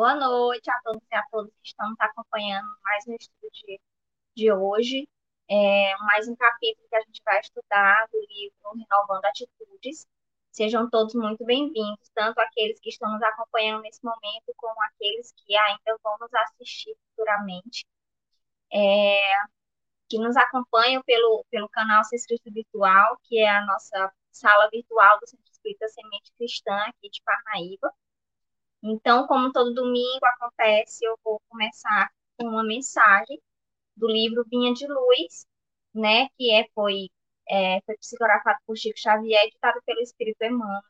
Boa noite a todos e a todas que estão nos acompanhando mais um estudo de, de hoje. É, mais um capítulo que a gente vai estudar do livro Renovando Atitudes. Sejam todos muito bem-vindos, tanto aqueles que estão nos acompanhando nesse momento, como aqueles que ainda vão nos assistir futuramente. É, que nos acompanham pelo, pelo canal Sexto Virtual, que é a nossa sala virtual do Centro Espírita Semente Cristã aqui de Parnaíba. Então, como todo domingo acontece, eu vou começar com uma mensagem do livro Vinha de Luz, né, que é, foi, é, foi psicografado por Chico Xavier, editado pelo Espírito Emmanuel.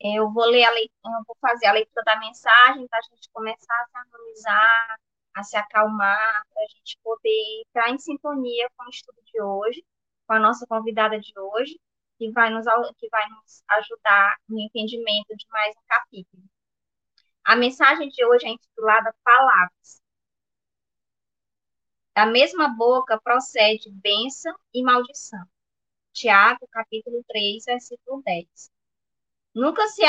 Eu vou ler a leitura, eu vou fazer a leitura da mensagem para a gente começar a se harmonizar, a se acalmar, para a gente poder entrar em sintonia com o estudo de hoje, com a nossa convidada de hoje, que vai nos, que vai nos ajudar no entendimento de mais um capítulo. A mensagem de hoje é intitulada Palavras. Da mesma boca procede bênção e maldição. Tiago, capítulo 3, versículo 10. Nunca se.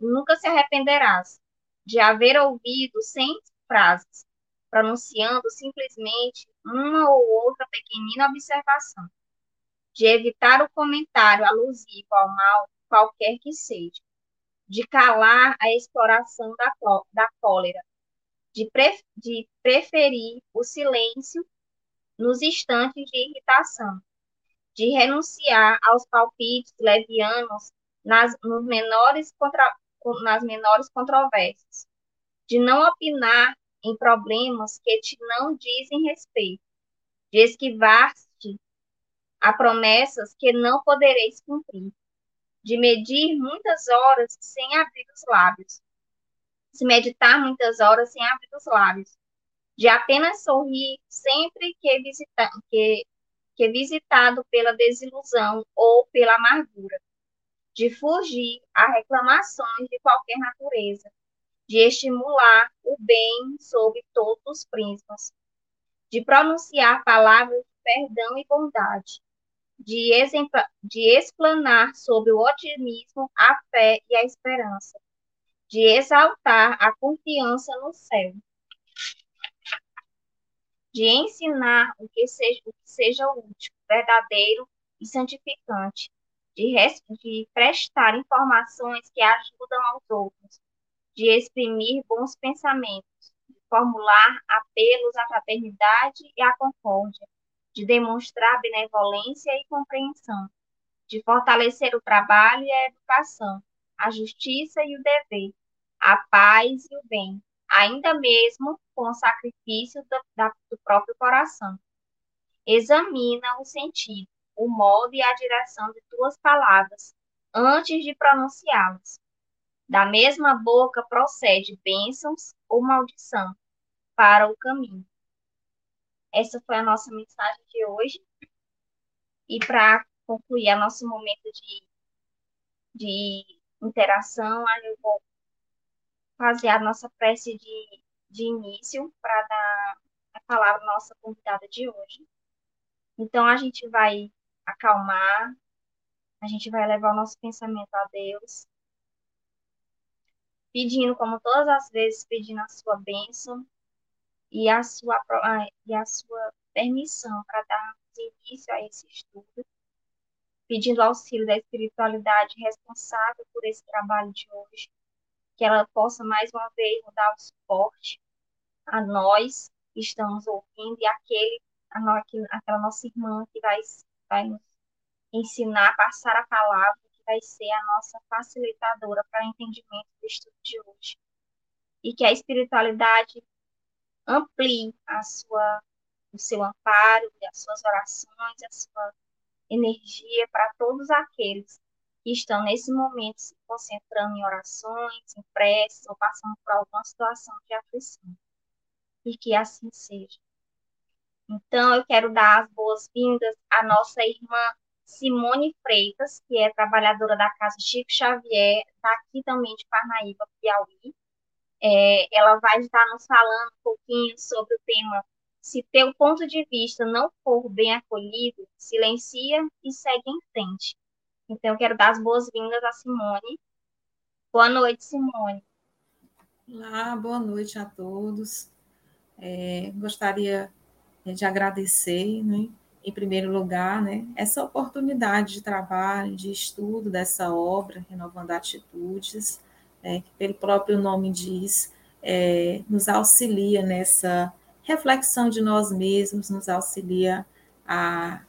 Nunca se arrependerás de haver ouvido cem frases, pronunciando simplesmente uma ou outra pequenina observação de evitar o comentário alusivo ao mal, qualquer que seja, de calar a exploração da, da cólera, de, pre, de preferir o silêncio nos instantes de irritação, de renunciar aos palpites levianos nas, nos menores contra, nas menores controvérsias, de não opinar em problemas que te não dizem respeito, de esquivar-se Há promessas que não podereis cumprir, de medir muitas horas sem abrir os lábios, se meditar muitas horas sem abrir os lábios, de apenas sorrir sempre que, visita, que, que visitado pela desilusão ou pela amargura, de fugir a reclamações de qualquer natureza, de estimular o bem sob todos os prismas, de pronunciar palavras de perdão e bondade, de, de explanar sobre o otimismo, a fé e a esperança, de exaltar a confiança no céu, de ensinar o que seja, o que seja útil, verdadeiro e santificante, de, de prestar informações que ajudam aos outros, de exprimir bons pensamentos, de formular apelos à fraternidade e à concórdia, de demonstrar benevolência e compreensão, de fortalecer o trabalho e a educação, a justiça e o dever, a paz e o bem, ainda mesmo com o sacrifício do, da, do próprio coração. Examina o sentido, o modo e a direção de tuas palavras, antes de pronunciá-las. Da mesma boca procede bênçãos ou maldição para o caminho. Essa foi a nossa mensagem de hoje. E para concluir nosso momento de, de interação, eu vou fazer a nossa prece de, de início para dar a palavra à nossa convidada de hoje. Então, a gente vai acalmar, a gente vai levar o nosso pensamento a Deus, pedindo, como todas as vezes, pedindo a sua bênção, e a sua, e a sua permissão para dar início a esse estudo, pedindo auxílio da espiritualidade responsável por esse trabalho de hoje, que ela possa mais uma vez dar o suporte a nós que estamos ouvindo e aquele, a nós, aquela nossa irmã que vai, vai nos ensinar, passar a palavra, que vai ser a nossa facilitadora para o entendimento do estudo de hoje. E que a espiritualidade amplie a sua, o seu amparo, as suas orações, a sua energia para todos aqueles que estão nesse momento se concentrando em orações, em preces ou passando por alguma situação de aflição. E que assim seja. Então, eu quero dar as boas-vindas à nossa irmã Simone Freitas, que é trabalhadora da Casa Chico Xavier, daqui também de Parnaíba, Piauí. É, ela vai estar nos falando um pouquinho sobre o tema Se teu ponto de vista não for bem acolhido, silencia e segue em frente. Então, eu quero dar as boas-vindas a Simone. Boa noite, Simone. Olá, boa noite a todos. É, gostaria é, de agradecer, né, em primeiro lugar, né, essa oportunidade de trabalho, de estudo dessa obra, Renovando Atitudes, é, que pelo próprio nome diz, é, nos auxilia nessa reflexão de nós mesmos, nos auxilia a,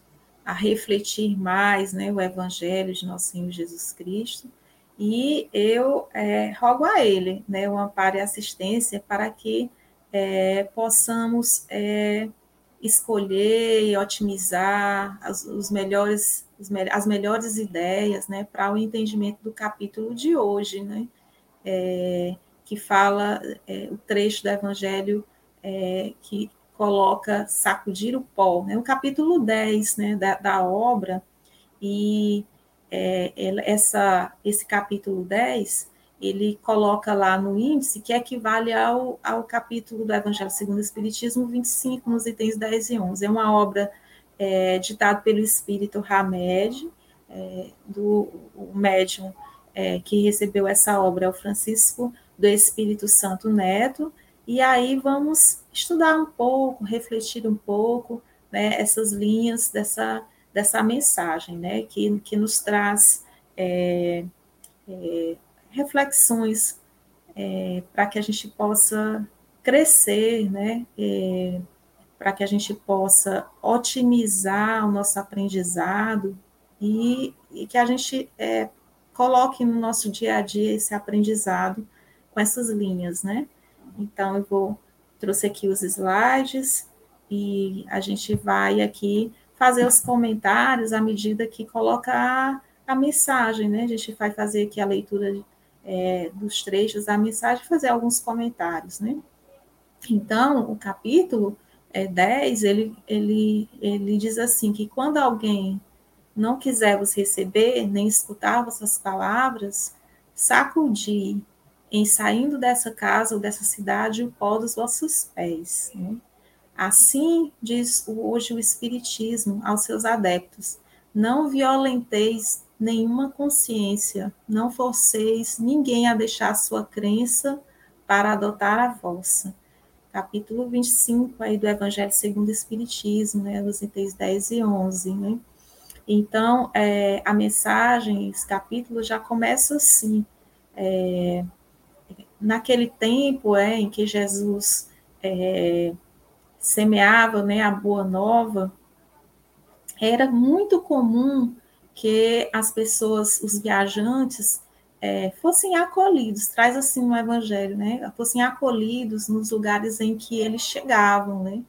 a refletir mais né, o Evangelho de nosso Senhor Jesus Cristo. E eu é, rogo a Ele né, o amparo e assistência para que é, possamos é, escolher e otimizar as, os melhores, as melhores ideias né, para o entendimento do capítulo de hoje, né, é, que fala é, o trecho do Evangelho é, que coloca sacudir o pó, né, o capítulo 10 né, da, da obra, e é, essa, esse capítulo 10 ele coloca lá no índice que equivale ao, ao capítulo do Evangelho segundo o Espiritismo 25, nos itens 10 e 11. É uma obra é, ditada pelo espírito Hamed, é, do médium é, que recebeu essa obra é o Francisco do Espírito Santo Neto, e aí vamos estudar um pouco, refletir um pouco né, essas linhas dessa, dessa mensagem, né, que, que nos traz é, é, reflexões é, para que a gente possa crescer, né? É, para que a gente possa otimizar o nosso aprendizado e, e que a gente é, coloque no nosso dia a dia esse aprendizado com essas linhas, né? Então, eu vou trouxe aqui os slides e a gente vai aqui fazer os comentários à medida que coloca a, a mensagem, né? A gente vai fazer aqui a leitura é, dos trechos da mensagem fazer alguns comentários, né? Então, o capítulo é, 10, ele, ele, ele diz assim, que quando alguém não quiser vos receber, nem escutar vossas palavras, sacudi em saindo dessa casa ou dessa cidade o pó dos vossos pés. Né? Assim diz hoje o Espiritismo aos seus adeptos: não violenteis nenhuma consciência, não forceis ninguém a deixar sua crença para adotar a vossa. Capítulo 25 aí do Evangelho segundo o Espiritismo, né, os itens 10 e 11, né? Então, é, a mensagem, esse capítulo já começa assim, é, naquele tempo é, em que Jesus é, semeava né, a boa nova, era muito comum que as pessoas, os viajantes, é, fossem acolhidos, traz assim um evangelho, né? Fossem acolhidos nos lugares em que eles chegavam, né?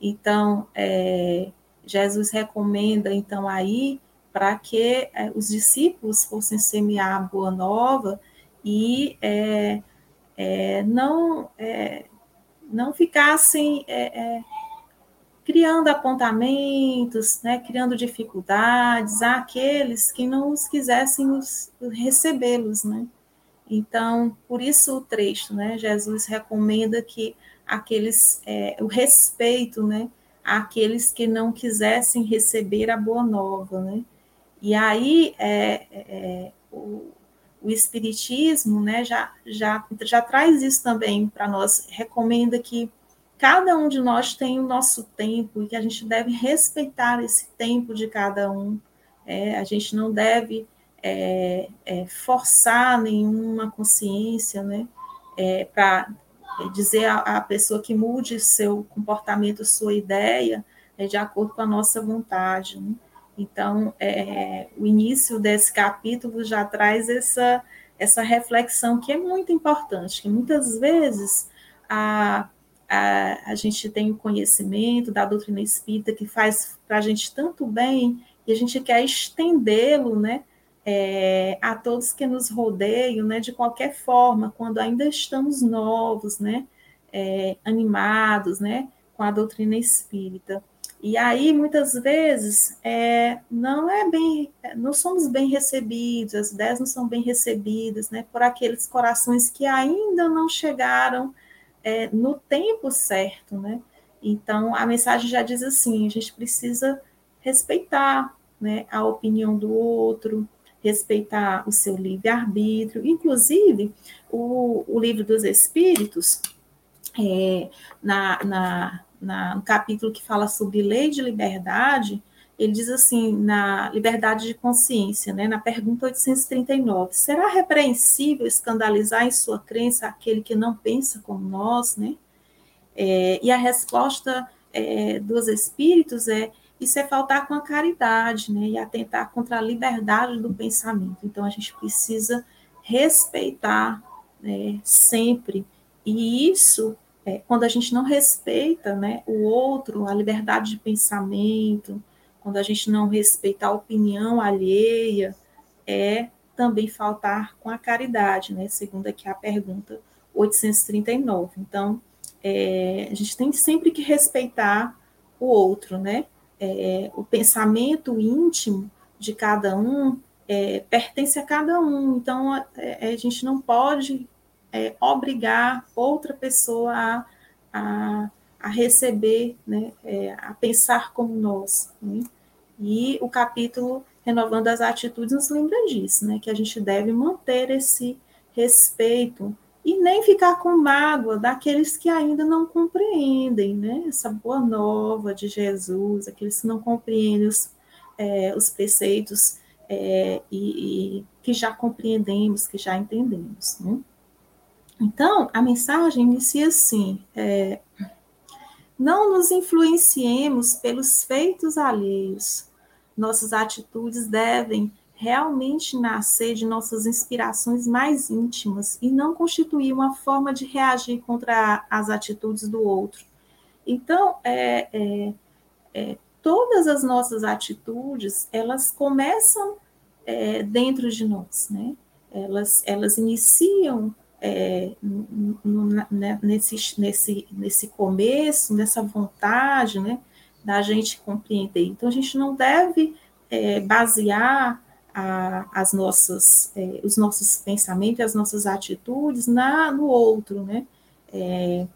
Então, é, Jesus recomenda, então, aí, para que é, os discípulos fossem semear a boa nova e é, é, não, é, não ficassem criando apontamentos, né, criando dificuldades àqueles que não os quisessem recebê-los, né? Então, por isso o trecho, né? Jesus recomenda que aqueles, é, o respeito, né, àqueles que não quisessem receber a boa nova, né? E aí é, é, o, o Espiritismo, né, já, já, já traz isso também para nós, recomenda que cada um de nós tem o nosso tempo e que a gente deve respeitar esse tempo de cada um. É, a gente não deve é, é, forçar nenhuma consciência, né, é, para dizer à, pessoa que mude seu comportamento, sua ideia, é, de acordo com a nossa vontade. Né? Então, é, o início desse capítulo já traz essa, essa reflexão que é muito importante, que muitas vezes a a, a gente tem o conhecimento da doutrina espírita que faz para a gente tanto bem e a gente quer estendê-lo, né, é, a todos que nos rodeiam, né, de qualquer forma, quando ainda estamos novos, né, é, animados, né, com a doutrina espírita. E aí, muitas vezes, é, não é bem, não somos bem recebidos, as ideias não são bem recebidas, né, por aqueles corações que ainda não chegaram é, no tempo certo, né? Então, a mensagem já diz assim: a gente precisa respeitar né, a opinião do outro, respeitar o seu livre-arbítrio. Inclusive, o, o livro dos Espíritos, é, na, na, na, no capítulo que fala sobre lei de liberdade, ele diz assim, na liberdade de consciência, né, na pergunta 839, será repreensível escandalizar em sua crença aquele que não pensa como nós, né? É, e a resposta é, dos espíritos é isso é faltar com a caridade, né, e atentar contra a liberdade do pensamento. Então a gente precisa respeitar né, sempre, e isso é, quando a gente não respeita, né, o outro, a liberdade de pensamento, quando a gente não respeita a opinião alheia, é também faltar com a caridade, né? Segundo aqui a pergunta 839. Então, é, a gente tem sempre que respeitar o outro, né? É, o pensamento íntimo de cada um é, pertence a cada um, então é, a gente não pode é, obrigar outra pessoa a, a a receber, né, é, a pensar como nós. Né? E o capítulo Renovando as Atitudes nos lembra disso, né, que a gente deve manter esse respeito e nem ficar com mágoa daqueles que ainda não compreendem né, essa boa nova de Jesus, aqueles que não compreendem os, é, os preceitos é, e, e, que já compreendemos, que já entendemos. Né? Então, a mensagem inicia assim: é, não nos influenciemos pelos feitos alheios. Nossas atitudes devem realmente nascer de nossas inspirações mais íntimas e não constituir uma forma de reagir contra as atitudes do outro. Então, é, é, é, todas as nossas atitudes, elas começam é, dentro de nós, né? Elas, elas iniciam é, né, nesse, nesse, nesse começo, nessa vontade, né, da gente compreender. Então, a gente não deve é, basear a, as nossas, é, os nossos pensamentos, as nossas atitudes na, no outro, né? É,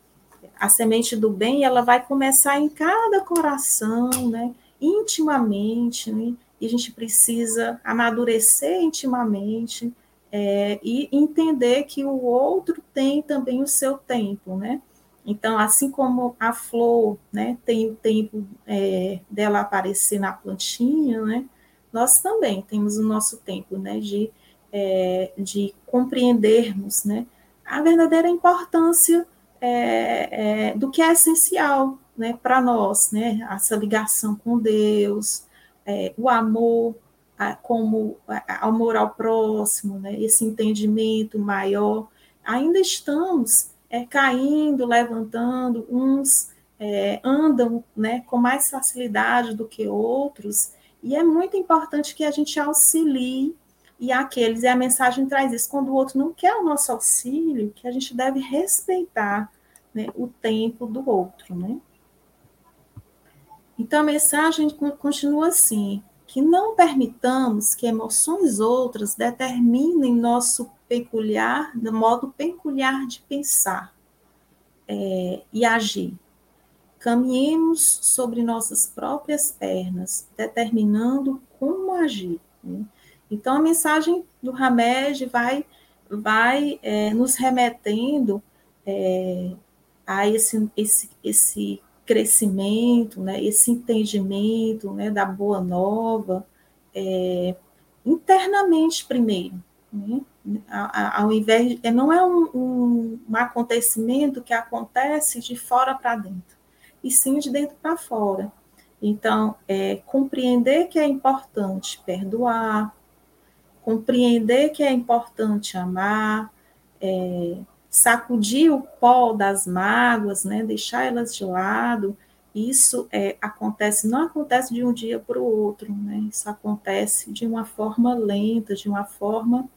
a semente do bem, ela vai começar em cada coração, né? Intimamente, né? E a gente precisa amadurecer intimamente, é, e entender que o outro tem também o seu tempo, né? Então, assim como a flor, né, tem o tempo é, dela aparecer na plantinha, né? Nós também temos o nosso tempo, né, de, é, de compreendermos, né, a verdadeira importância é, é, do que é essencial, né, para nós, né, essa ligação com Deus, é, o amor, como amor ao próximo, né, esse entendimento maior, ainda estamos é, caindo, levantando, uns é, andam né, com mais facilidade do que outros, e é muito importante que a gente auxilie e aqueles, e a mensagem traz isso, quando o outro não quer o nosso auxílio, que a gente deve respeitar né, o tempo do outro, né? Então a mensagem continua assim: que não permitamos que emoções outras determinem nosso peculiar, do modo peculiar de pensar é, e agir. Caminhemos sobre nossas próprias pernas, determinando como agir. Né? Então, a mensagem do Hamed vai, vai é, nos remetendo é, a esse, esse, esse crescimento, né, esse entendimento né, da boa nova, é, internamente primeiro. Né, ao invés não é um, um acontecimento que acontece de fora para dentro, e sim de dentro para fora. Então, é, compreender que é importante perdoar, compreender que é importante amar, é, sacudir o pó das mágoas, né, deixar elas de lado, isso é, acontece, não acontece de um dia para o outro, né, isso acontece de uma forma lenta, de uma forma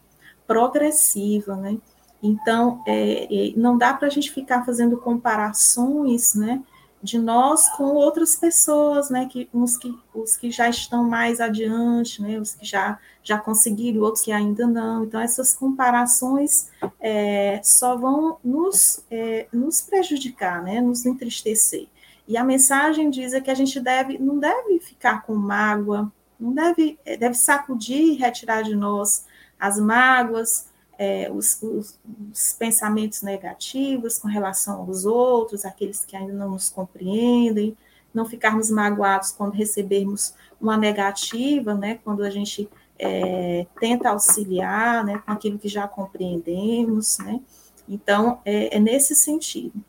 progressiva, né, então é, é não dá para a gente ficar fazendo comparações, né, de nós com outras pessoas, né, que uns que os que já estão mais adiante, né, os que já já conseguiram, outros que ainda não. Então essas comparações é, só vão nos é, nos prejudicar, né, nos entristecer. E a mensagem diz é que a gente deve não deve ficar com mágoa, não deve, é, deve sacudir e retirar de nós as mágoas, é, os, os, os, pensamentos negativos com relação aos outros, aqueles que ainda não nos compreendem, não ficarmos magoados quando recebermos uma negativa, né, quando a gente é, tenta auxiliar, né, com aquilo que já compreendemos, né, então é, é nesse sentido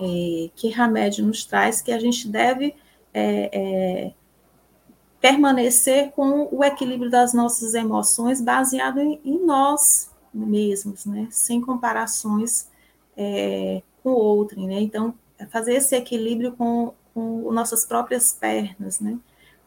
é, que Hamed nos traz que a gente deve é, é, permanecer com o equilíbrio das nossas emoções baseado em, em nós mesmos, né? Sem comparações é, com o outro, né? Então, fazer esse equilíbrio com, com nossas próprias pernas, né?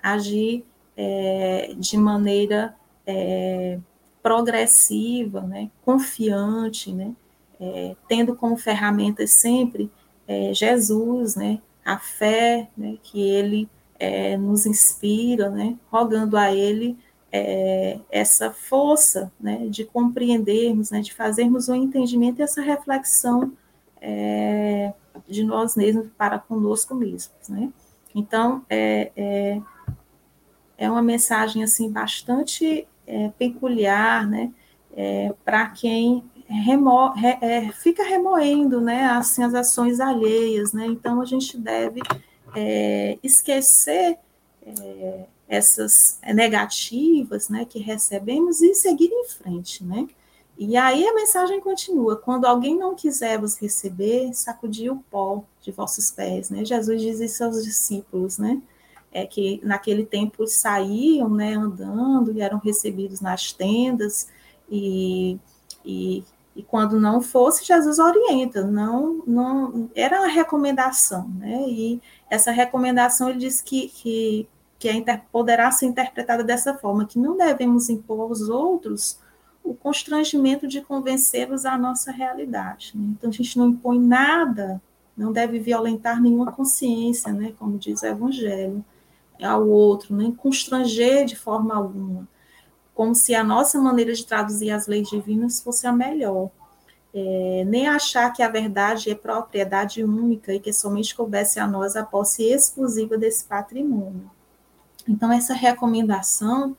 Agir é, de maneira é, progressiva, né? Confiante, né? É, tendo como ferramentas sempre é, Jesus, né? A fé, né? Que ele é, nos inspira, né, rogando a Ele é, essa força né, de compreendermos, né, de fazermos o um entendimento e essa reflexão é, de nós mesmos para conosco mesmos. Né? Então, é, é, é uma mensagem assim bastante é, peculiar né, é, para quem remo, re, é, fica remoendo né, assim, as ações alheias. Né? Então, a gente deve esquecer essas negativas né, que recebemos e seguir em frente, né? E aí a mensagem continua: quando alguém não quiser vos receber, sacudir o pó de vossos pés, né? Jesus diz isso aos discípulos, né? É que naquele tempo saíam, né, andando e eram recebidos nas tendas e, e e quando não fosse, Jesus orienta, não, não era uma recomendação, né? E essa recomendação ele diz que, que, que é, poderá ser interpretada dessa forma, que não devemos impor aos outros o constrangimento de convencê-los à nossa realidade. Né? Então a gente não impõe nada, não deve violentar nenhuma consciência, né? Como diz o Evangelho, ao outro, nem constranger de forma alguma como se a nossa maneira de traduzir as leis divinas fosse a melhor. É, nem achar que a verdade é propriedade única e que somente coubesse a nós a posse exclusiva desse patrimônio. Então, essa recomendação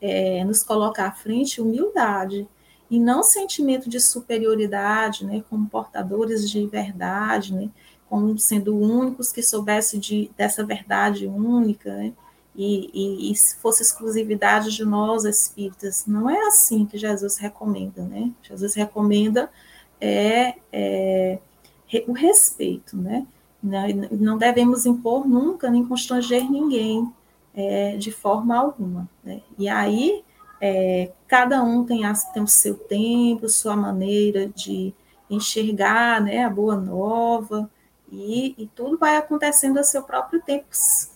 é, nos coloca à frente humildade e não sentimento de superioridade, né, como portadores de verdade, né, como sendo únicos que soubessem de, dessa verdade única, né, e, e, e se fosse exclusividade de nós espíritas. Não é assim que Jesus recomenda, né? Jesus recomenda é, é o respeito, né? Não devemos impor nunca nem constranger ninguém é, de forma alguma. Né? E aí, é, cada um tem, a, tem o seu tempo, sua maneira de enxergar né, a boa nova, e, e, tudo vai acontecendo a seu próprio tempo,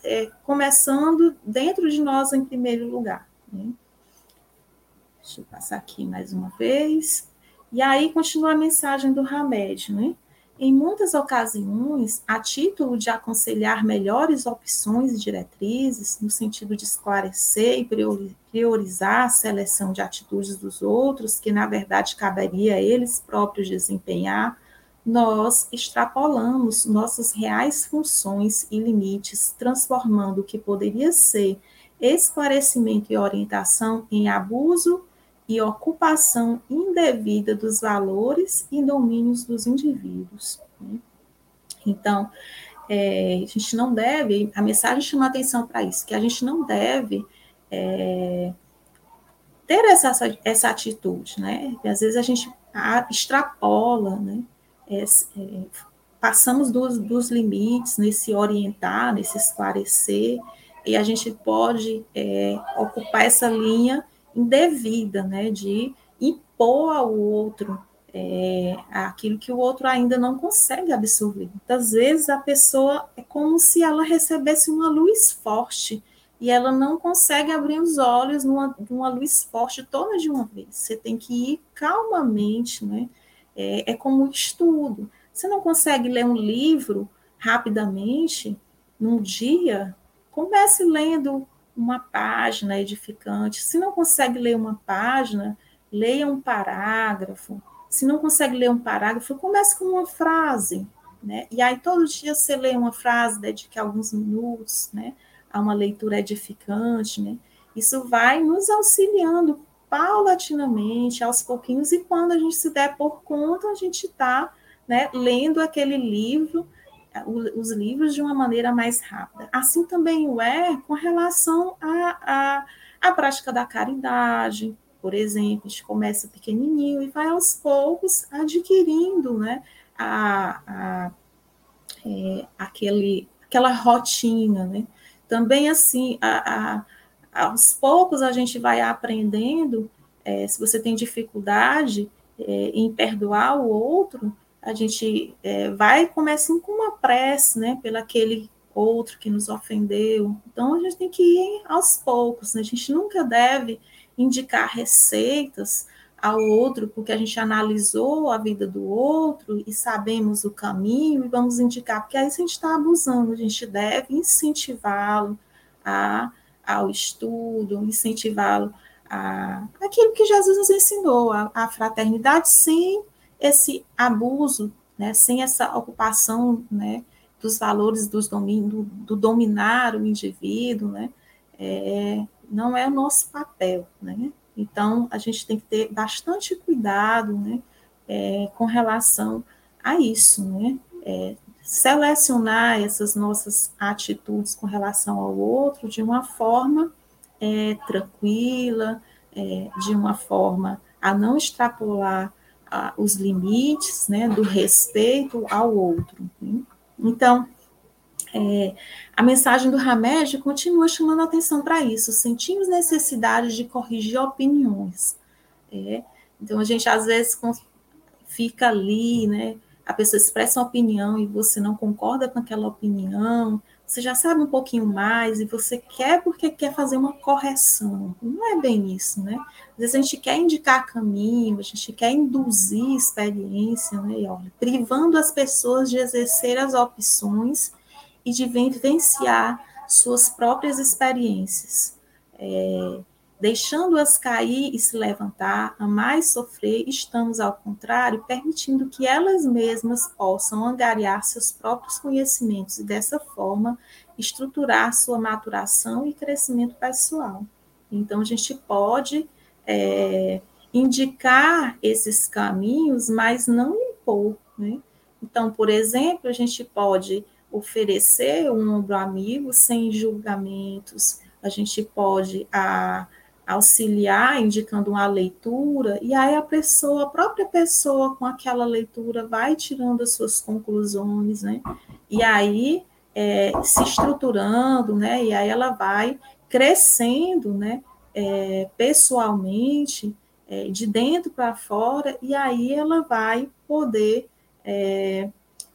é, começando dentro de nós em primeiro lugar. Né? Deixa eu passar aqui mais uma vez. E aí continua a mensagem do Hamed, né? Em muitas ocasiões, a título de aconselhar melhores opções e diretrizes, no sentido de esclarecer e priorizar a seleção de atitudes dos outros, que na verdade caberia a eles próprios desempenhar, nós extrapolamos nossas reais funções e limites, transformando o que poderia ser esclarecimento e orientação em abuso e ocupação indevida dos valores e domínios dos indivíduos. Né? Então, é, a gente não deve, a mensagem chama atenção para isso, que a gente não deve é, ter essa, essa atitude, né? E às vezes a gente extrapola, né? é, é, passamos dos, dos, limites nesse orientar, nesse esclarecer, e a gente pode é, ocupar essa linha indevida, né, de impor ao outro é, aquilo que o outro ainda não consegue absorver. Muitas vezes a pessoa é como se ela recebesse uma luz forte e ela não consegue abrir os olhos numa, numa luz forte toda de uma vez. Você tem que ir calmamente, né? é, é como um estudo. Você não consegue ler um livro rapidamente, num dia, comece lendo uma página edificante. Se não consegue ler uma página, leia um parágrafo. Se não consegue ler um parágrafo, comece com uma frase. Né? E aí, todo dia você lê uma frase, dedique alguns minutos né, a uma leitura edificante. Né? Isso vai nos auxiliando paulatinamente, aos pouquinhos, e quando a gente se der por conta, a gente está né, lendo aquele livro, os livros de uma maneira mais rápida. Assim também o é com relação à a, a, a, prática da caridade, por exemplo, a gente começa pequenininho e vai aos poucos adquirindo né, a, a é, aquele, aquela rotina. Né? Também assim, a, a, aos poucos a gente vai aprendendo, é, se você tem dificuldade é, em perdoar o outro, a gente é, vai começando com uma prece, né, pelo aquele outro que nos ofendeu. Então a gente tem que ir aos poucos, né? a gente nunca deve indicar receitas ao outro, porque a gente analisou a vida do outro e sabemos o caminho e vamos indicar, porque aí a gente está abusando, a gente deve incentivá-lo a, ao estudo, incentivá-lo a aquilo que Jesus nos ensinou, a, a fraternidade sem esse abuso, né, sem essa ocupação né, dos valores dos domin, do, do dominar o indivíduo, né, é, não é o nosso papel. Né? Então, a gente tem que ter bastante cuidado né, é, com relação a isso, né? É, selecionar essas nossas atitudes com relação ao outro de uma forma é, tranquila, é, de uma forma a não extrapolar a, os limites né, do respeito ao outro. Né? Então, é, a mensagem do Hamed continua chamando atenção para isso. Sentimos necessidade de corrigir opiniões. É, então, a gente às vezes fica ali, né? A pessoa expressa uma opinião e você não concorda com aquela opinião, você já sabe um pouquinho mais e você quer porque quer fazer uma correção. Não é bem isso, né? Às vezes a gente quer indicar caminho, a gente quer induzir experiência, né? E olha, privando as pessoas de exercer as opções e de vivenciar suas próprias experiências. É, deixando-as cair e se levantar, a mais sofrer, estamos, ao contrário, permitindo que elas mesmas possam angariar seus próprios conhecimentos e, dessa forma, estruturar sua maturação e crescimento pessoal. Então, a gente pode é, indicar esses caminhos, mas não impor. Né? Então, por exemplo, a gente pode oferecer um ombro amigo sem julgamentos, a gente pode a, auxiliar indicando uma leitura, e aí a pessoa, a própria pessoa com aquela leitura vai tirando as suas conclusões, né? E aí é, se estruturando, né? E aí ela vai crescendo, né? É, pessoalmente, é, de dentro para fora, e aí ela vai poder é,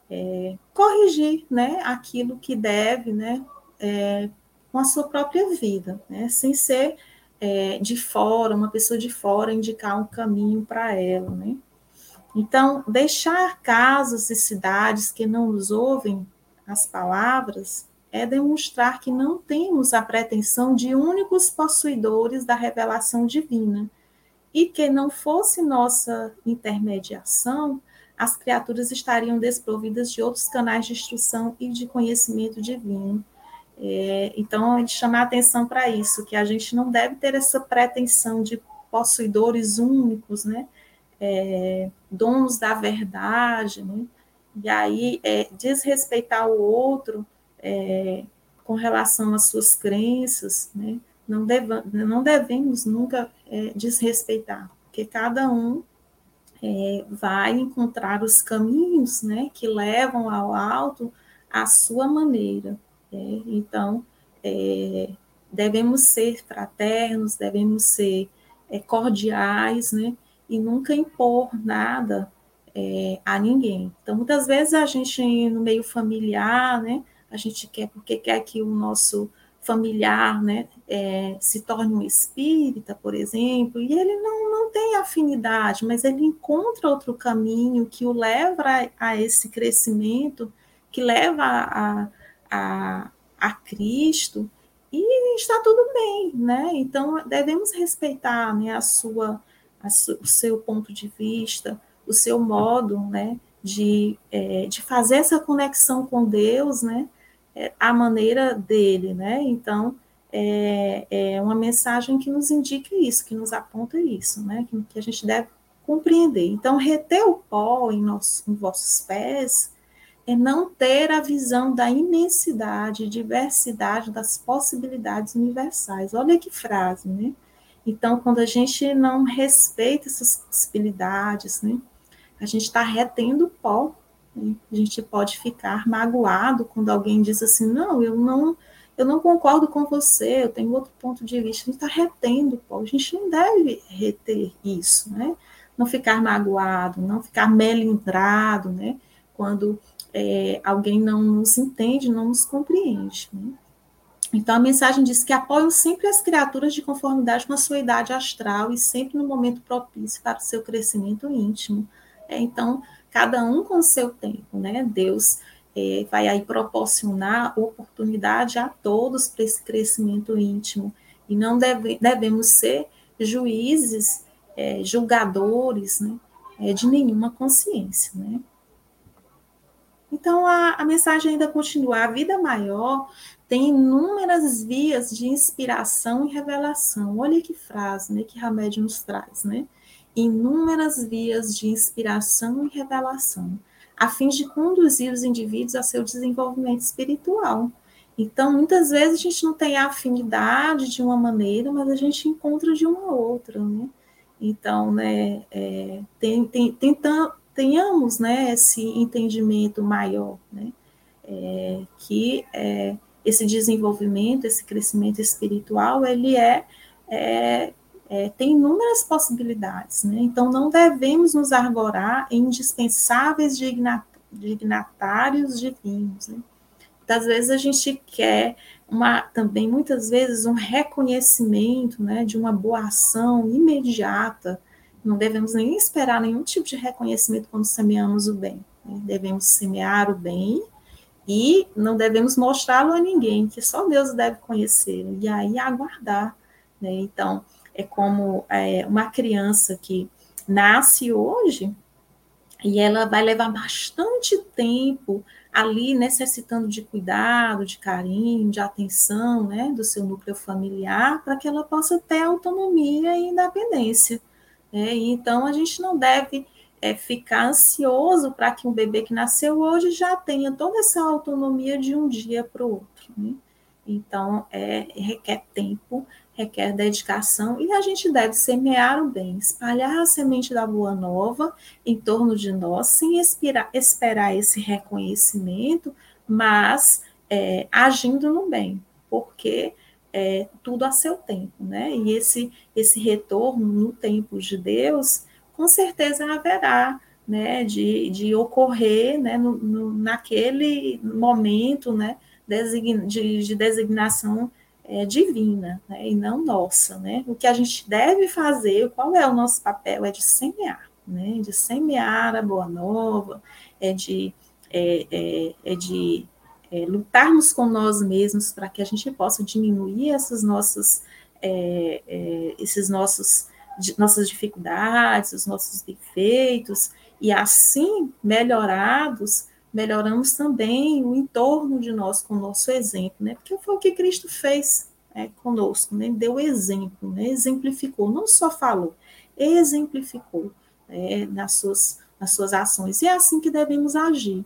é, corrigir, né? Aquilo que deve, né? É, com a sua própria vida, né? Sem ser é, de fora, uma pessoa de fora indicar um caminho para ela, né? Então, deixar casas e cidades que não nos ouvem as palavras é demonstrar que não temos a pretensão de únicos possuidores da revelação divina e que não fosse nossa intermediação, as criaturas estariam desprovidas de outros canais de instrução e de conhecimento divino é, então, a gente chama a atenção para isso, que a gente não deve ter essa pretensão de possuidores únicos, né? É, donos da verdade, né? E aí, é, desrespeitar o outro é, com relação às suas crenças, né? Não, deva, não devemos nunca é, desrespeitar, porque cada um é, vai encontrar os caminhos, né? Que levam ao alto à sua maneira. É, então, é, devemos ser fraternos, devemos ser é, cordiais, né? E nunca impor nada é, a ninguém. Então, muitas vezes a gente, no meio familiar, né? A gente quer, porque quer que o nosso familiar, né? É, se torne um espírita, por exemplo, e ele não, não tem afinidade, mas ele encontra outro caminho que o leva a, a esse crescimento, que leva a, a, a Cristo e está tudo bem, né? Então devemos respeitar né, a sua, a su, o seu ponto de vista, o seu modo, né, de, é, de fazer essa conexão com Deus, né, é, a maneira dele, né? Então é, é, uma mensagem que nos indica isso, que nos aponta isso, né? Que, que a gente deve compreender. Então, reter o pó em, nosso, em vossos pés é não ter a visão da imensidade, diversidade das possibilidades universais. Olha que frase, né? Então, quando a gente não respeita essas possibilidades, né? A gente está retendo o pó. Né? A gente pode ficar magoado quando alguém diz assim, não, eu não eu não concordo com você, eu tenho outro ponto de vista. A gente está retendo, pó. A gente não deve reter isso, né? Não ficar magoado, não ficar melindrado, né? Quando é, alguém não nos entende, não nos compreende. Né? Então, a mensagem diz que apoiam sempre as criaturas de conformidade com a sua idade astral e sempre no momento propício para o seu crescimento íntimo. É, então, cada um com o seu tempo, né? Deus é, vai aí proporcionar oportunidade a todos para esse crescimento íntimo. E não deve, devemos ser juízes, é, julgadores, né? É, de nenhuma consciência, né? Então, a, a mensagem ainda continua. A vida maior tem inúmeras vias de inspiração e revelação. Olha que frase, né, que Hamed nos traz, né? Inúmeras vias de inspiração e revelação, a fim de conduzir os indivíduos a seu desenvolvimento espiritual. Então, muitas vezes a gente não tem a afinidade de uma maneira, mas a gente encontra de uma outra, né? Então, né, é, tem, tem, tenta, tenhamos né, esse entendimento maior, né, é, que é, esse desenvolvimento, esse crescimento espiritual, ele é, é, é tem inúmeras possibilidades, né? Então não devemos nos argorar em indispensáveis dignatários divinos, né? Muitas vezes a gente quer uma, também muitas vezes um reconhecimento, né, de uma boa ação imediata, não devemos nem esperar nenhum tipo de reconhecimento quando semeamos o bem. Né? Devemos semear o bem e não devemos mostrá-lo a ninguém, que só Deus deve conhecer. E aí aguardar. Né? Então, é como é, uma criança que nasce hoje e ela vai levar bastante tempo ali necessitando de cuidado, de carinho, de atenção, né, do seu núcleo familiar, para que ela possa ter autonomia e independência. Né? Então, a gente não deve é, ficar ansioso para que um bebê que nasceu hoje já tenha toda essa autonomia de um dia para o outro. Né? Então, é, requer tempo, requer dedicação, e a gente deve semear o bem, espalhar a semente da boa nova em torno de nós, sem esperar, esperar esse reconhecimento, mas é, agindo no bem, porque é, tudo a seu tempo, né? E esse, esse retorno no tempo de Deus, com certeza haverá, né? De, de ocorrer, né? No, no naquele momento, né? Design, de, de designação é, divina, né? E não nossa, né? O que a gente deve fazer, qual é o nosso papel? É de semear, né? De semear a boa nova, é de é, é, é de é, lutarmos com nós mesmos para que a gente possa diminuir essas nossas, é, é, esses nossos, nossas dificuldades, os nossos defeitos, e assim, melhorados, melhoramos também o entorno de nós com o nosso exemplo, né? Porque foi o que Cristo fez é, conosco, né? Deu exemplo, né? Exemplificou, não só falou, exemplificou é, nas, suas, nas suas ações. E é assim que devemos agir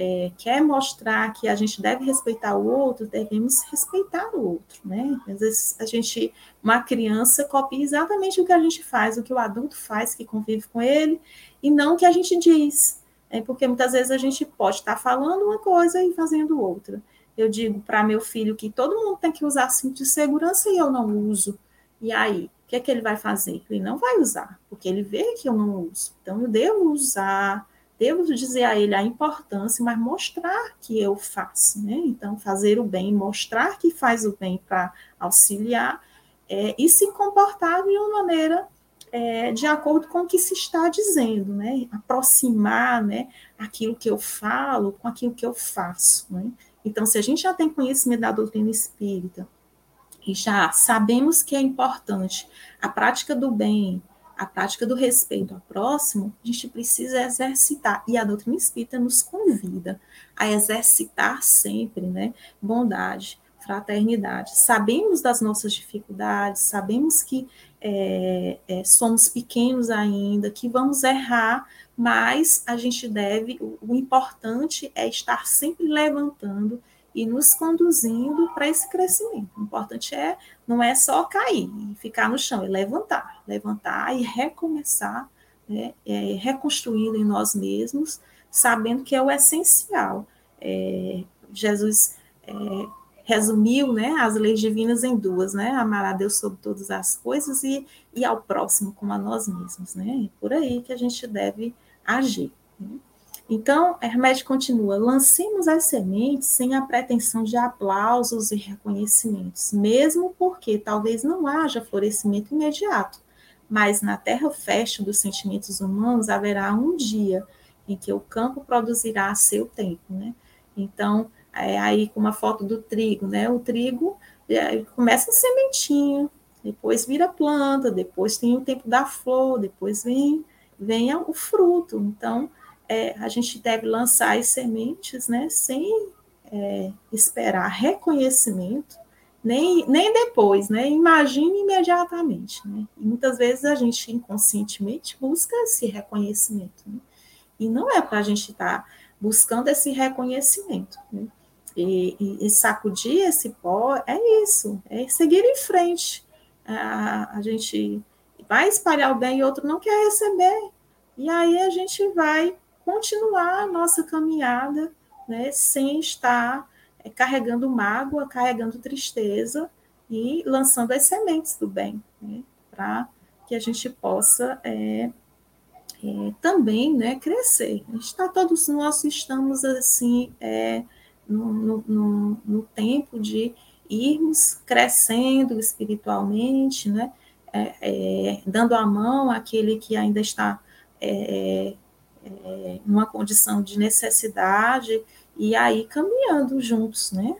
é, quer mostrar que a gente deve respeitar o outro, devemos respeitar o outro, né? Às vezes a gente, uma criança copia exatamente o que a gente faz, o que o adulto faz, que convive com ele, e não o que a gente diz. É porque muitas vezes a gente pode estar falando uma coisa e fazendo outra. Eu digo para meu filho que todo mundo tem que usar cinto de segurança e eu não uso. E aí, o que é que ele vai fazer? Ele não vai usar, porque ele vê que eu não uso. Então, eu devo usar, devo dizer a ele a importância, mas mostrar que eu faço, né? Então, fazer o bem, mostrar que faz o bem para auxiliar é, e se comportar de uma maneira é, de acordo com o que se está dizendo, né? Aproximar, né, aquilo que eu falo com aquilo que eu faço, né? Então, se a gente já tem conhecimento da doutrina espírita e já sabemos que é importante a prática do bem, a prática do respeito ao próximo, a gente precisa exercitar. E a doutrina espírita nos convida a exercitar sempre, né? Bondade, fraternidade. Sabemos das nossas dificuldades, sabemos que é, é, somos pequenos ainda, que vamos errar, mas a gente deve, o, o importante é estar sempre levantando e nos conduzindo para esse crescimento. O importante é não é só cair e ficar no chão, é levantar, levantar e recomeçar, né, é, reconstruindo em nós mesmos, sabendo que é o essencial. É, Jesus é, resumiu né, as leis divinas em duas, né? Amar a Deus sobre todas as coisas e, e ao próximo como a nós mesmos, né? É por aí que a gente deve agir. Né? Então, Hermes continua: lancemos as sementes sem a pretensão de aplausos e reconhecimentos, mesmo porque talvez não haja florescimento imediato, mas na terra fértil dos sentimentos humanos haverá um dia em que o campo produzirá a seu tempo, né? Então, é, aí com uma foto do trigo, né? O trigo é, começa um sementinho, depois vira planta, depois tem o tempo da flor, depois vem, vem o fruto. Então, é, a gente deve lançar as sementes, né? Sem é, esperar reconhecimento, nem, nem depois, né? Imagine imediatamente, né? E muitas vezes a gente inconscientemente busca esse reconhecimento, né? E não é para a gente estar tá buscando esse reconhecimento, né? E, e, e, sacudir esse pó é isso, é seguir em frente. A, a gente vai espalhar o bem e outro não quer receber. E aí a gente vai continuar a nossa caminhada né, sem estar é, carregando mágoa, carregando tristeza e lançando as sementes do bem, né, para que a gente possa é, é, também né, crescer. A gente está todos nós estamos assim é, no, no, no, tempo de irmos crescendo espiritualmente, né? É, dando a mão àquele que ainda está é, numa condição de necessidade e aí caminhando juntos, né?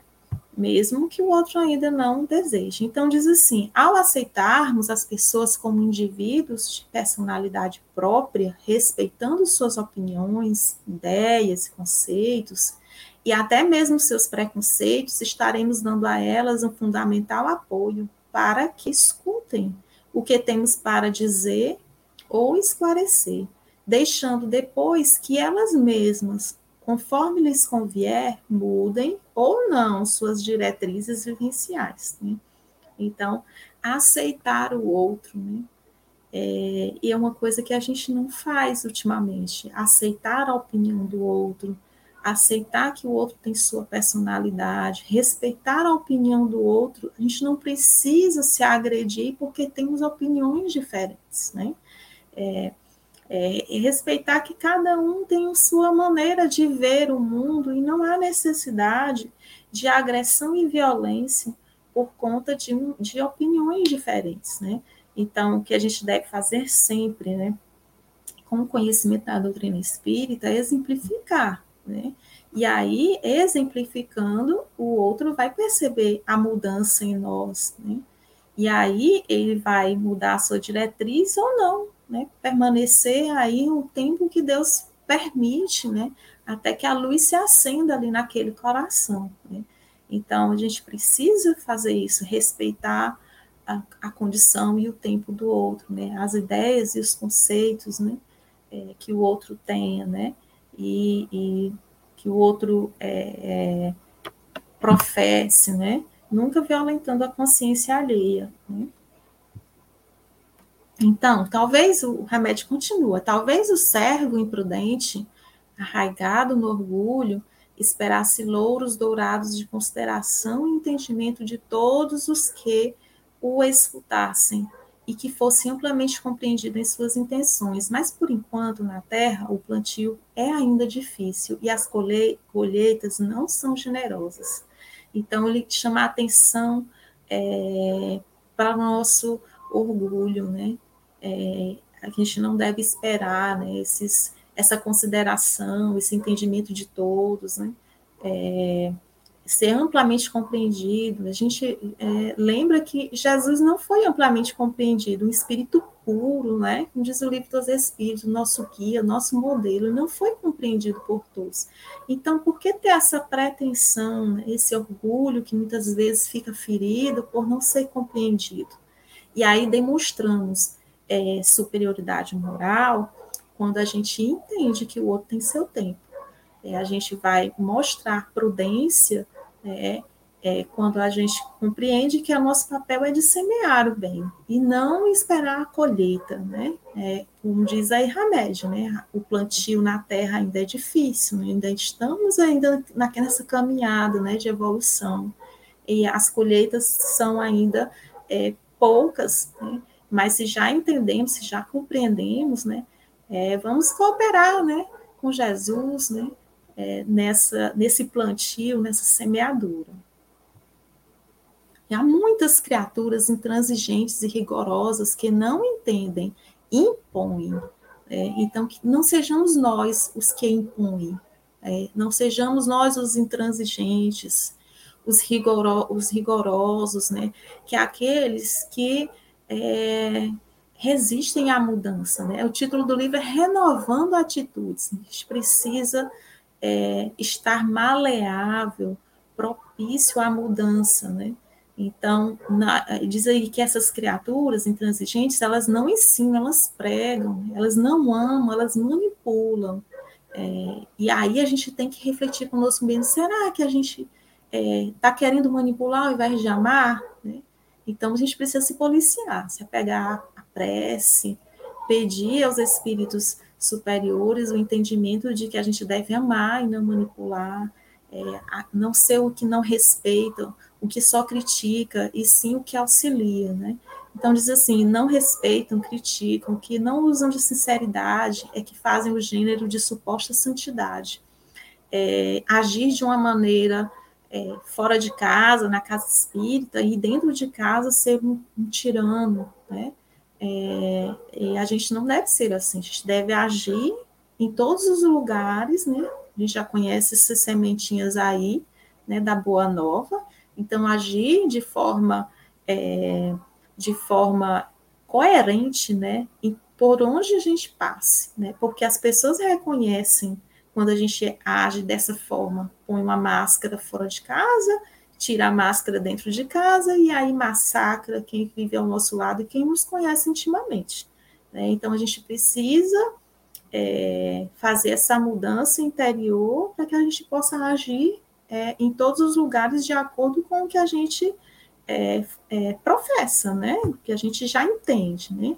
Mesmo que o outro ainda não deseje. Então, diz assim: ao aceitarmos as pessoas como indivíduos de personalidade própria, respeitando suas opiniões, ideias e conceitos, e até mesmo seus preconceitos, estaremos dando a elas um fundamental apoio para que escutem o que temos para dizer ou esclarecer, deixando depois que elas mesmas, conforme lhes convier, mudem ou não suas diretrizes vivenciais. Né? Então, aceitar o outro, né? É, e é uma coisa que a gente não faz ultimamente, aceitar a opinião do outro, aceitar que o outro tem sua personalidade, respeitar a opinião do outro, a gente não precisa se agredir porque temos opiniões diferentes, né? É, é, respeitar que cada um tem sua maneira de ver o mundo e não há necessidade de agressão e violência por conta de, de opiniões diferentes, né? Então, o que a gente deve fazer sempre, né, com o conhecimento da doutrina espírita, é exemplificar né? E aí, exemplificando, o outro vai perceber a mudança em nós, né? E aí ele vai mudar a sua diretriz ou não, né? Permanecer aí o tempo que Deus permite, né? Até que a luz se acenda ali naquele coração, né? Então, a gente precisa fazer isso, respeitar a, a condição e o tempo do outro, né? As ideias e os conceitos, né? É, que o outro tenha, né? e, e que o outro é, é, professe, né? Nunca violentando a consciência alheia. Né? Então, talvez o remédio continua, talvez o servo imprudente, arraigado no orgulho, esperasse louros dourados de consideração e entendimento de todos os que o escutassem, e que fosse amplamente compreendido em suas intenções, mas por enquanto na terra o plantio é ainda difícil e as colheitas não são generosas. Então ele chama a atenção é, para o nosso orgulho, né? É, a gente não deve esperar né, esses, essa consideração, esse entendimento de todos, né? É, ser amplamente compreendido. A gente é, lembra que Jesus não foi amplamente compreendido, um espírito puro, né? Como diz o livro dos Espíritos, nosso guia, nosso modelo, não foi compreendido por todos. Então, por que ter essa pretensão, né? esse orgulho que muitas vezes fica ferido por não ser compreendido? E aí demonstramos é, superioridade moral quando a gente entende que o outro tem seu tempo. É, a gente vai mostrar prudência é, é, quando a gente compreende que o nosso papel é de semear o bem e não esperar a colheita, né? É, como diz aí Hamed, né? O plantio na terra ainda é difícil, né? ainda estamos ainda nessa caminhada, né, de evolução e as colheitas são ainda é, poucas, né? Mas se já entendemos, se já compreendemos, né, é, vamos cooperar, né, com Jesus, né, é, nessa, nesse plantio, nessa semeadura. E há muitas criaturas intransigentes e rigorosas que não entendem, impõem. É, então, que não sejamos nós os que impõem, é, não sejamos nós os intransigentes, os, rigoro, os rigorosos, né? que aqueles que é, resistem à mudança. Né? O título do livro é Renovando Atitudes. A gente precisa é, estar maleável, propício à mudança, né? Então, na, diz aí que essas criaturas intransigentes, elas não ensinam, elas pregam, elas não amam, elas manipulam. É, e aí a gente tem que refletir conosco mesmo, será que a gente está é, querendo manipular ao invés de amar? Então, a gente precisa se policiar, se apegar à prece, pedir aos espíritos superiores o entendimento de que a gente deve amar e não manipular, é, não ser o que não respeita, o que só critica, e sim o que auxilia, né? Então diz assim, não respeitam, criticam, que não usam de sinceridade, é que fazem o gênero de suposta santidade. É, agir de uma maneira é, fora de casa, na casa espírita, e dentro de casa ser um, um tirano, né? É, e a gente não deve ser assim, a gente deve agir em todos os lugares, né? A gente já conhece essas sementinhas aí, né, da Boa Nova. Então, agir de forma, é, de forma coerente, né, e por onde a gente passe, né? Porque as pessoas reconhecem quando a gente age dessa forma, põe uma máscara fora de casa, tira a máscara dentro de casa e aí massacra quem vive ao nosso lado e quem nos conhece intimamente. Né? Então a gente precisa é, fazer essa mudança interior para que a gente possa agir é, em todos os lugares de acordo com o que a gente é, é professa, né? Que a gente já entende, né?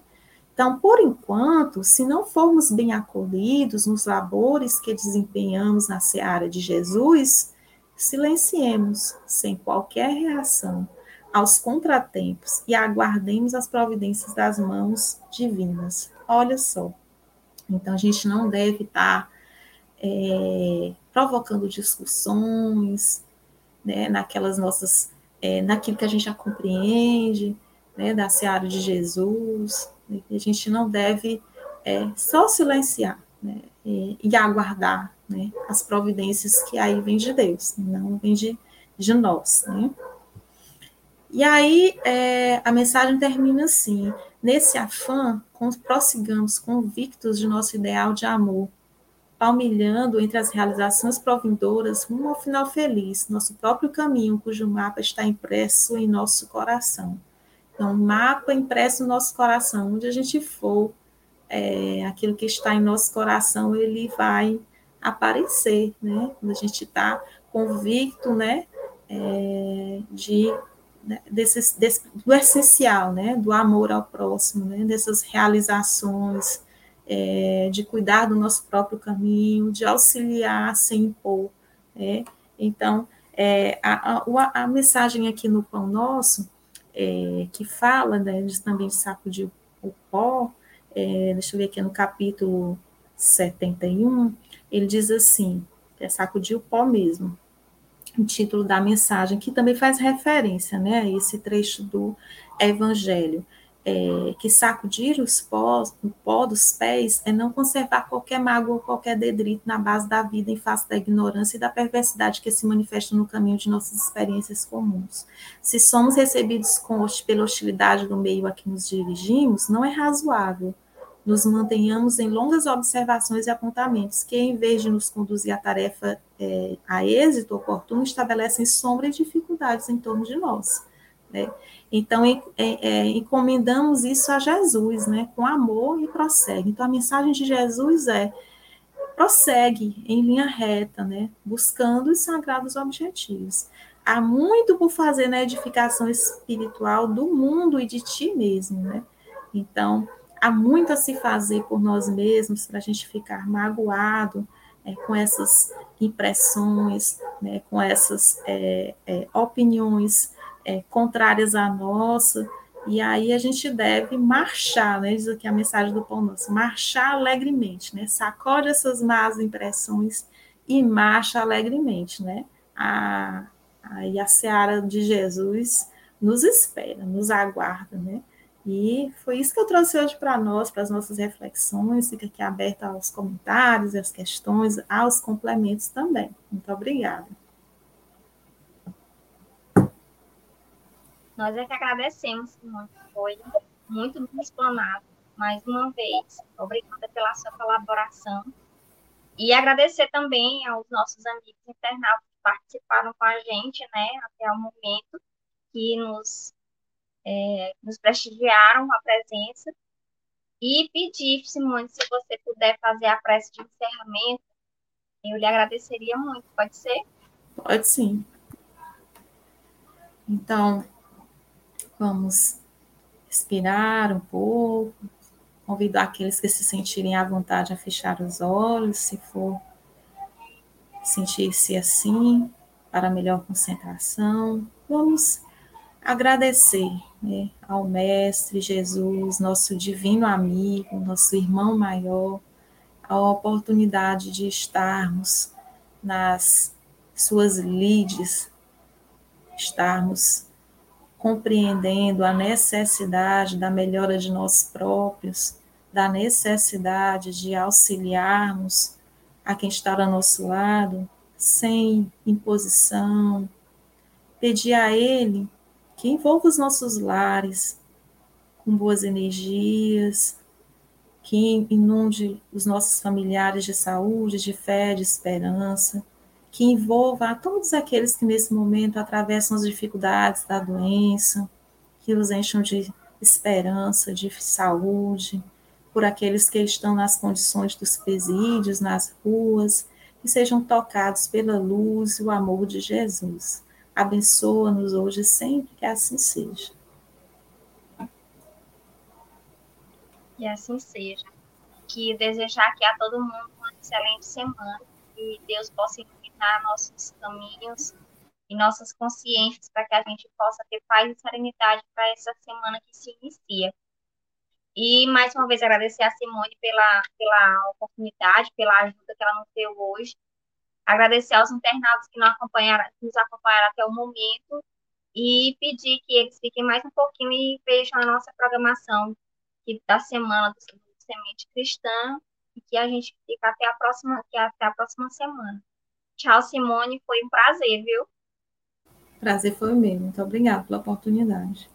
Então, por enquanto, se não formos bem acolhidos nos labores que desempenhamos na seara de Jesus, silenciemos, sem qualquer reação, aos contratempos e aguardemos as providências das mãos divinas. Olha só. Então, a gente não deve estar é, provocando discussões, né, naquelas nossas, é, naquilo que a gente já compreende, né, da seara de Jesus. Né, a gente não deve é, só silenciar né, e, e aguardar né, as providências que aí vem de Deus, não vem de, de nós. Né? E aí é, a mensagem termina assim: nesse afã, prossigamos convictos de nosso ideal de amor, palmilhando entre as realizações provindoras rumo ao final feliz, nosso próprio caminho, cujo mapa está impresso em nosso coração. Então, mapa impresso no nosso coração, onde a gente for, é, aquilo que está em nosso coração, ele vai aparecer, né? Quando a gente está convicto, né? É, de né, desse, desse, do essencial, né? Do amor ao próximo, né? Dessas realizações, é, de cuidar do nosso próprio caminho, de auxiliar sem impor, né? Então, é, a, a, a, mensagem aqui no Pão Nosso, é, que fala né, de, também de sacudir o pó, é, deixa eu ver aqui no capítulo 71, ele diz assim, é sacudir o pó mesmo, o título da mensagem, que também faz referência né, a esse trecho do Evangelho. É, que sacudir os pós, o pó dos pés é não conservar qualquer mágoa ou qualquer dedrito na base da vida em face da ignorância e da perversidade que se manifesta no caminho de nossas experiências comuns. Se somos recebidos com, pela hostilidade do meio a que nos dirigimos, não é razoável nos mantenhamos em longas observações e apontamentos, que, em vez de nos conduzir à tarefa é, a êxito oportuno, estabelecem sombra e dificuldades em torno de nós. Né? Então, é, é, encomendamos isso a Jesus, né? com amor e prossegue. Então, a mensagem de Jesus é: prossegue em linha reta, né? buscando os sagrados objetivos. Há muito por fazer na edificação espiritual do mundo e de ti mesmo. Né? Então, há muito a se fazer por nós mesmos para a gente ficar magoado é, com essas impressões, né, com essas é, é, opiniões é, contrárias à nossa, e aí a gente deve marchar, né, diz aqui a mensagem do Pão Nosso, marchar alegremente, né, sacode essas más impressões e marcha alegremente, né, a, aí a seara de Jesus nos espera, nos aguarda, né, e foi isso que eu trouxe hoje para nós, para as nossas reflexões. Fica aqui aberta aos comentários, às questões, aos complementos também. Muito obrigada. Nós é que agradecemos, Simone. Foi muito bem explanado, mais uma vez. Obrigada pela sua colaboração. E agradecer também aos nossos amigos internautas que participaram com a gente, né, até o momento, que nos é, nos prestigiaram a presença. E pedir, Simone, se você puder fazer a prece de encerramento, eu lhe agradeceria muito. Pode ser? Pode sim. Então, vamos respirar um pouco. Convido aqueles que se sentirem à vontade a fechar os olhos, se for sentir-se assim, para melhor concentração. Vamos agradecer né, ao Mestre Jesus, nosso divino amigo, nosso irmão maior, a oportunidade de estarmos nas suas lides, estarmos compreendendo a necessidade da melhora de nós próprios, da necessidade de auxiliarmos a quem está ao nosso lado, sem imposição, pedir a Ele que envolva os nossos lares com boas energias, que inunde os nossos familiares de saúde, de fé, de esperança, que envolva a todos aqueles que nesse momento atravessam as dificuldades da doença, que os encham de esperança, de saúde, por aqueles que estão nas condições dos presídios, nas ruas, que sejam tocados pela luz e o amor de Jesus. Abençoa-nos hoje sempre que assim seja. Que assim seja. Que desejar aqui a todo mundo uma excelente semana. Que Deus possa nossos caminhos e nossas consciências para que a gente possa ter paz e serenidade para essa semana que se inicia. E mais uma vez agradecer a Simone pela, pela oportunidade, pela ajuda que ela nos deu hoje agradecer aos internautas que, acompanharam, que nos acompanharam até o momento e pedir que eles fiquem mais um pouquinho e vejam a nossa programação da semana do Semente Cristã e que a gente fica até a próxima, até a próxima semana. Tchau, Simone, foi um prazer, viu? Prazer foi meu. Muito obrigada pela oportunidade.